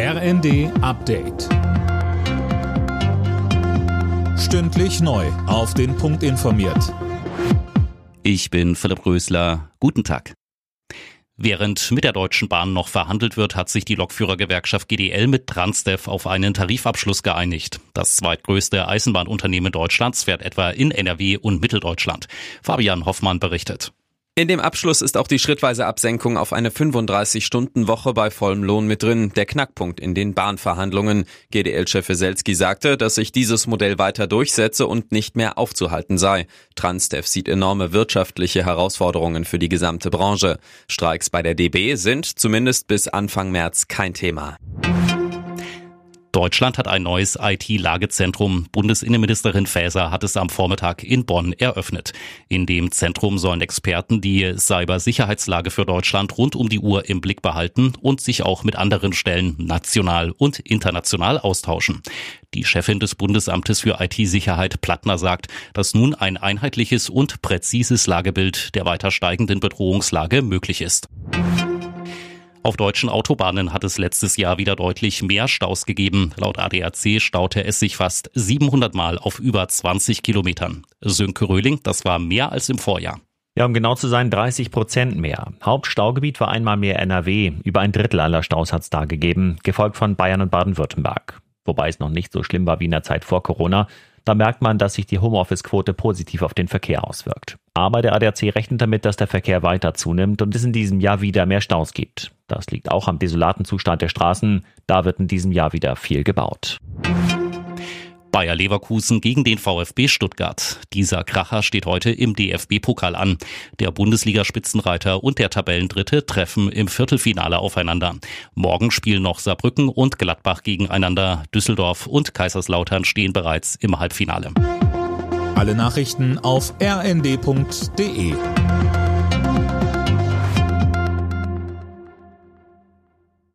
RND Update. Stündlich neu. Auf den Punkt informiert. Ich bin Philipp Rösler. Guten Tag. Während mit der Deutschen Bahn noch verhandelt wird, hat sich die Lokführergewerkschaft GDL mit Transdev auf einen Tarifabschluss geeinigt. Das zweitgrößte Eisenbahnunternehmen Deutschlands fährt etwa in NRW und Mitteldeutschland. Fabian Hoffmann berichtet. In dem Abschluss ist auch die schrittweise Absenkung auf eine 35-Stunden-Woche bei vollem Lohn mit drin, der Knackpunkt in den Bahnverhandlungen. GDL-Chef Weselski sagte, dass sich dieses Modell weiter durchsetze und nicht mehr aufzuhalten sei. Transdev sieht enorme wirtschaftliche Herausforderungen für die gesamte Branche. Streiks bei der DB sind zumindest bis Anfang März kein Thema. Deutschland hat ein neues IT-Lagezentrum. Bundesinnenministerin Faeser hat es am Vormittag in Bonn eröffnet. In dem Zentrum sollen Experten die Cybersicherheitslage für Deutschland rund um die Uhr im Blick behalten und sich auch mit anderen Stellen national und international austauschen. Die Chefin des Bundesamtes für IT-Sicherheit Plattner sagt, dass nun ein einheitliches und präzises Lagebild der weiter steigenden Bedrohungslage möglich ist. Auf deutschen Autobahnen hat es letztes Jahr wieder deutlich mehr Staus gegeben. Laut ADAC staute es sich fast 700 Mal auf über 20 Kilometern. Sönke Röhling, das war mehr als im Vorjahr. Ja, um genau zu sein, 30 Prozent mehr. Hauptstaugebiet war einmal mehr NRW. Über ein Drittel aller Staus hat es da gegeben, gefolgt von Bayern und Baden-Württemberg. Wobei es noch nicht so schlimm war wie in der Zeit vor Corona. Da merkt man, dass sich die Homeoffice-Quote positiv auf den Verkehr auswirkt. Aber der ADAC rechnet damit, dass der Verkehr weiter zunimmt und es in diesem Jahr wieder mehr Staus gibt. Das liegt auch am desolaten Zustand der Straßen. Da wird in diesem Jahr wieder viel gebaut. Bayer Leverkusen gegen den VfB Stuttgart. Dieser Kracher steht heute im DFB-Pokal an. Der Bundesliga-Spitzenreiter und der Tabellendritte treffen im Viertelfinale aufeinander. Morgen spielen noch Saarbrücken und Gladbach gegeneinander. Düsseldorf und Kaiserslautern stehen bereits im Halbfinale. Alle Nachrichten auf rnd.de